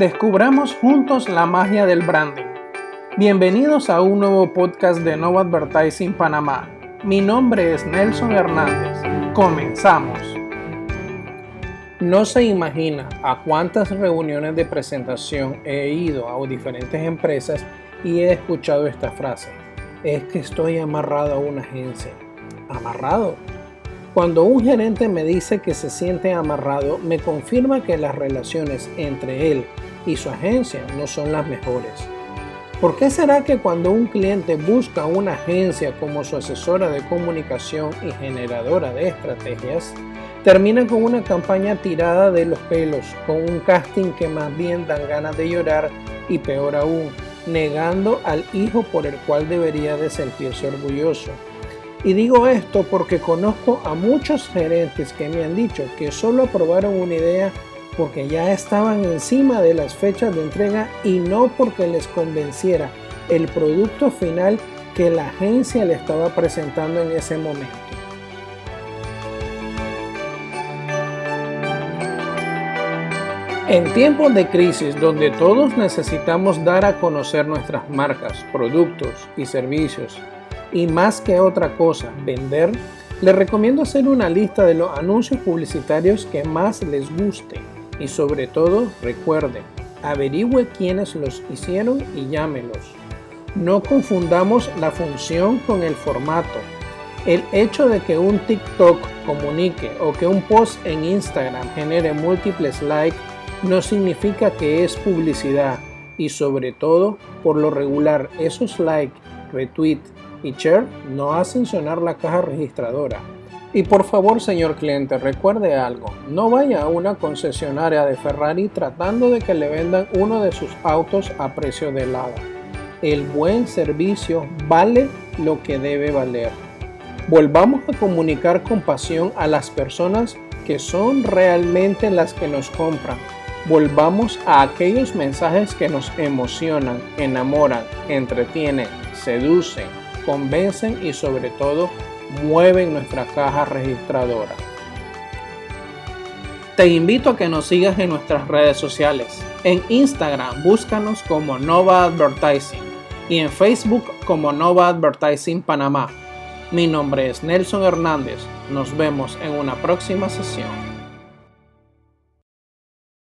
Descubramos juntos la magia del branding. Bienvenidos a un nuevo podcast de Nova Advertising Panamá. Mi nombre es Nelson Hernández. Comenzamos. No se imagina a cuántas reuniones de presentación he ido a diferentes empresas y he escuchado esta frase. Es que estoy amarrado a una agencia. ¿Amarrado? Cuando un gerente me dice que se siente amarrado, me confirma que las relaciones entre él y su agencia no son las mejores. ¿Por qué será que cuando un cliente busca una agencia como su asesora de comunicación y generadora de estrategias, termina con una campaña tirada de los pelos, con un casting que más bien dan ganas de llorar y peor aún, negando al hijo por el cual debería de sentirse orgulloso? Y digo esto porque conozco a muchos gerentes que me han dicho que solo aprobaron una idea porque ya estaban encima de las fechas de entrega y no porque les convenciera el producto final que la agencia le estaba presentando en ese momento. En tiempos de crisis donde todos necesitamos dar a conocer nuestras marcas, productos y servicios, y más que otra cosa, vender, les recomiendo hacer una lista de los anuncios publicitarios que más les gusten y sobre todo, recuerden, averigüe quiénes los hicieron y llámelos. No confundamos la función con el formato. El hecho de que un TikTok comunique o que un post en Instagram genere múltiples likes no significa que es publicidad y sobre todo, por lo regular, esos likes, retweet y share no hacen sonar la caja registradora. Y por favor, señor cliente, recuerde algo, no vaya a una concesionaria de Ferrari tratando de que le vendan uno de sus autos a precio de helada. El buen servicio vale lo que debe valer. Volvamos a comunicar con pasión a las personas que son realmente las que nos compran. Volvamos a aquellos mensajes que nos emocionan, enamoran, entretienen, seducen, convencen y sobre todo mueven nuestra caja registradora. Te invito a que nos sigas en nuestras redes sociales. En Instagram búscanos como Nova Advertising y en Facebook como Nova Advertising Panamá. Mi nombre es Nelson Hernández. Nos vemos en una próxima sesión.